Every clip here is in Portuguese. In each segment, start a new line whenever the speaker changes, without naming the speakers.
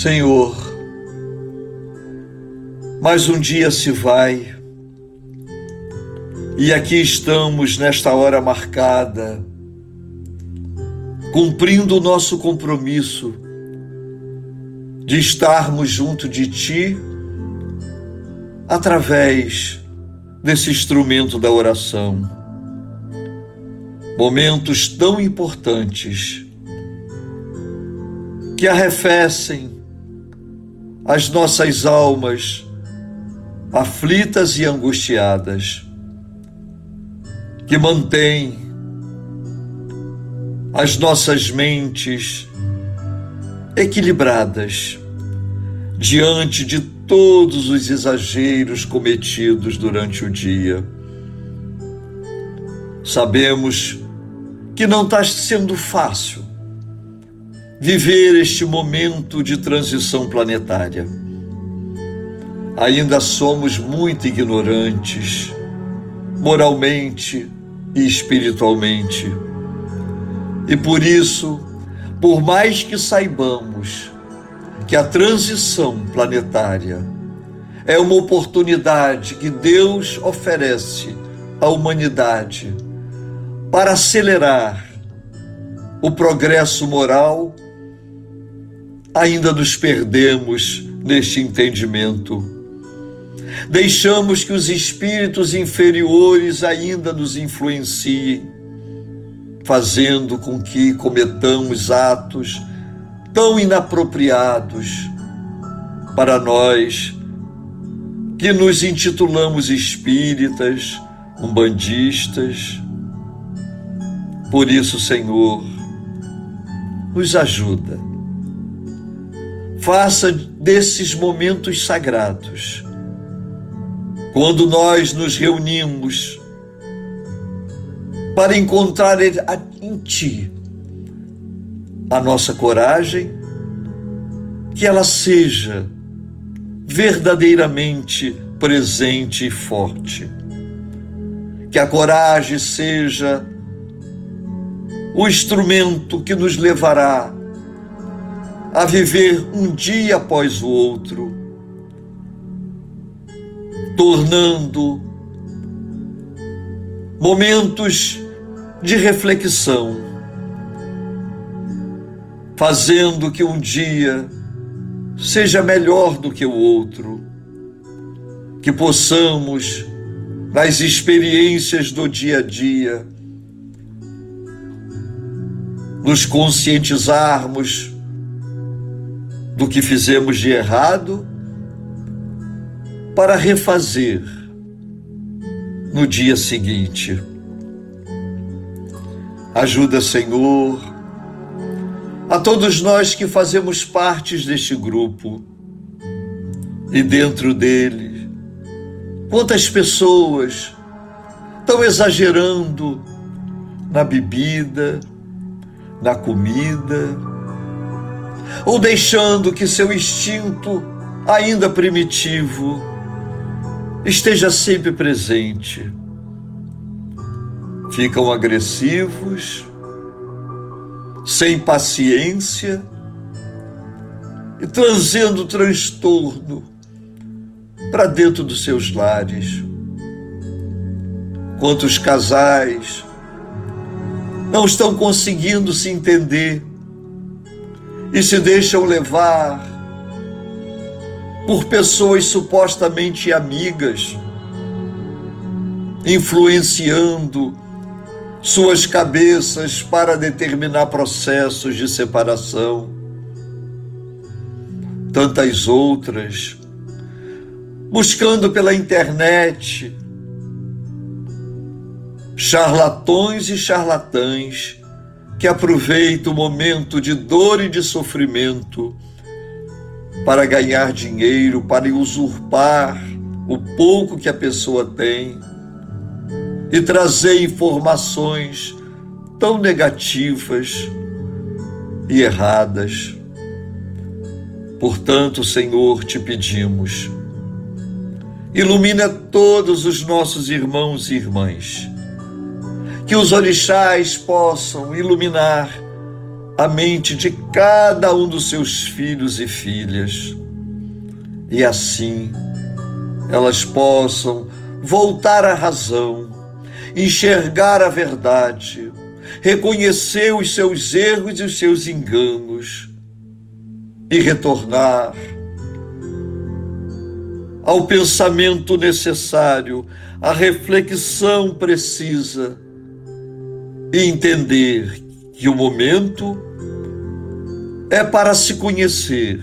Senhor, mais um dia se vai e aqui estamos nesta hora marcada, cumprindo o nosso compromisso de estarmos junto de Ti através desse instrumento da oração. Momentos tão importantes que arrefecem as nossas almas aflitas e angustiadas, que mantém as nossas mentes equilibradas diante de todos os exageros cometidos durante o dia. Sabemos que não está sendo fácil viver este momento de transição planetária. Ainda somos muito ignorantes, moralmente e espiritualmente. E por isso, por mais que saibamos que a transição planetária é uma oportunidade que Deus oferece à humanidade para acelerar o progresso moral ainda nos perdemos neste entendimento. Deixamos que os espíritos inferiores ainda nos influenciem, fazendo com que cometamos atos tão inapropriados para nós que nos intitulamos espíritas, umbandistas. Por isso, Senhor, nos ajuda faça desses momentos sagrados, quando nós nos reunimos para encontrar em Ti a nossa coragem, que ela seja verdadeiramente presente e forte. Que a coragem seja o instrumento que nos levará a viver um dia após o outro, tornando momentos de reflexão, fazendo que um dia seja melhor do que o outro, que possamos, nas experiências do dia a dia, nos conscientizarmos do que fizemos de errado para refazer no dia seguinte. Ajuda, Senhor, a todos nós que fazemos parte deste grupo e dentro dele, quantas pessoas estão exagerando na bebida, na comida, ou deixando que seu instinto, ainda primitivo, esteja sempre presente. Ficam agressivos, sem paciência e trazendo transtorno para dentro dos seus lares. Quantos casais não estão conseguindo se entender e se deixam levar por pessoas supostamente amigas, influenciando suas cabeças para determinar processos de separação. Tantas outras, buscando pela internet charlatões e charlatãs que aproveita o momento de dor e de sofrimento para ganhar dinheiro, para usurpar o pouco que a pessoa tem e trazer informações tão negativas e erradas. Portanto, Senhor, te pedimos, ilumina todos os nossos irmãos e irmãs que os orixás possam iluminar a mente de cada um dos seus filhos e filhas, e assim elas possam voltar à razão, enxergar a verdade, reconhecer os seus erros e os seus enganos e retornar ao pensamento necessário, à reflexão precisa e entender que o momento é para se conhecer.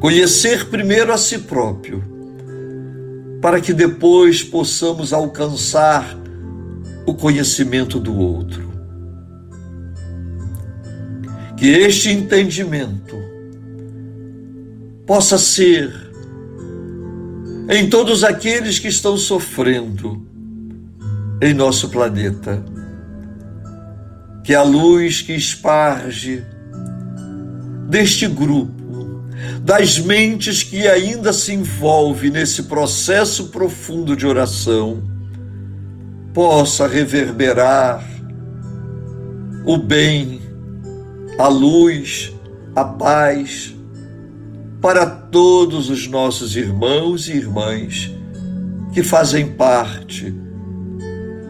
Conhecer primeiro a si próprio, para que depois possamos alcançar o conhecimento do outro. Que este entendimento possa ser em todos aqueles que estão sofrendo em nosso planeta. Que a luz que esparge deste grupo, das mentes que ainda se envolve nesse processo profundo de oração, possa reverberar o bem, a luz, a paz para todos os nossos irmãos e irmãs que fazem parte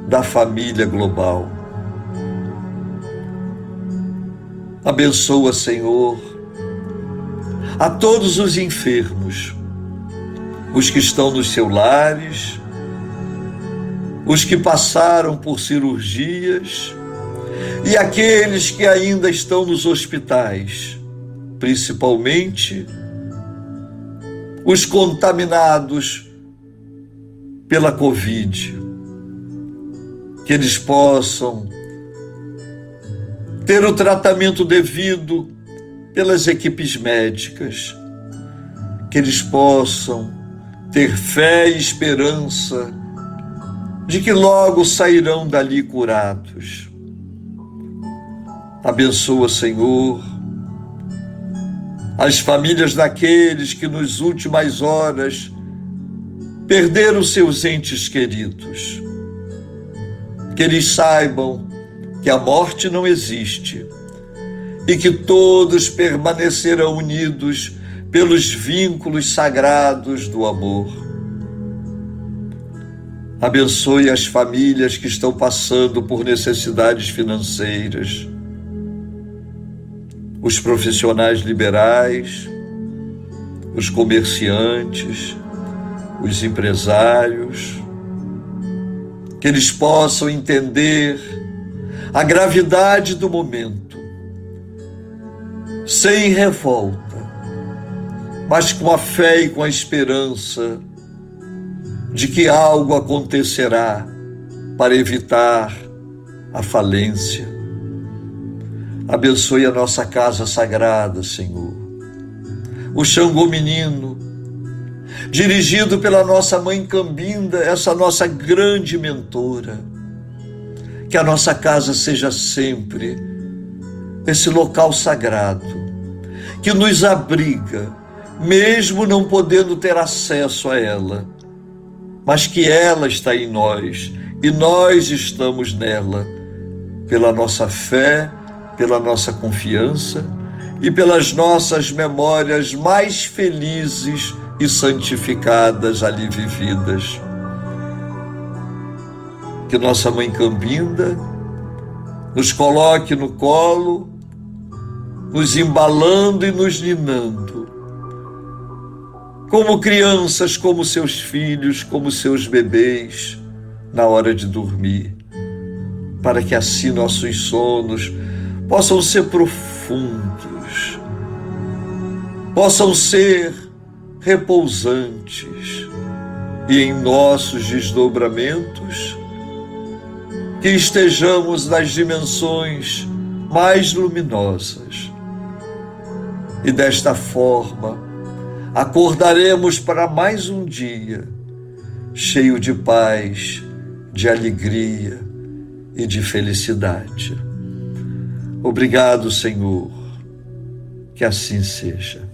da família global. Abençoa, Senhor, a todos os enfermos, os que estão nos seus lares, os que passaram por cirurgias e aqueles que ainda estão nos hospitais, principalmente os contaminados pela Covid, que eles possam ter o tratamento devido pelas equipes médicas, que eles possam ter fé e esperança de que logo sairão dali curados. Abençoa, Senhor, as famílias daqueles que nos últimas horas perderam seus entes queridos. Que eles saibam que a morte não existe e que todos permanecerão unidos pelos vínculos sagrados do amor. Abençoe as famílias que estão passando por necessidades financeiras, os profissionais liberais, os comerciantes, os empresários, que eles possam entender a gravidade do momento, sem revolta, mas com a fé e com a esperança de que algo acontecerá para evitar a falência. Abençoe a nossa casa sagrada, Senhor. O Xangô Menino, dirigido pela nossa mãe Cambinda, essa nossa grande mentora. Que a nossa casa seja sempre esse local sagrado que nos abriga, mesmo não podendo ter acesso a ela mas que ela está em nós e nós estamos nela, pela nossa fé, pela nossa confiança e pelas nossas memórias mais felizes e santificadas ali vividas. Que nossa mãe Cambinda nos coloque no colo, nos embalando e nos ninando como crianças, como seus filhos, como seus bebês, na hora de dormir, para que assim nossos sonos possam ser profundos, possam ser repousantes e em nossos desdobramentos que estejamos nas dimensões mais luminosas. E desta forma, acordaremos para mais um dia cheio de paz, de alegria e de felicidade. Obrigado, Senhor, que assim seja.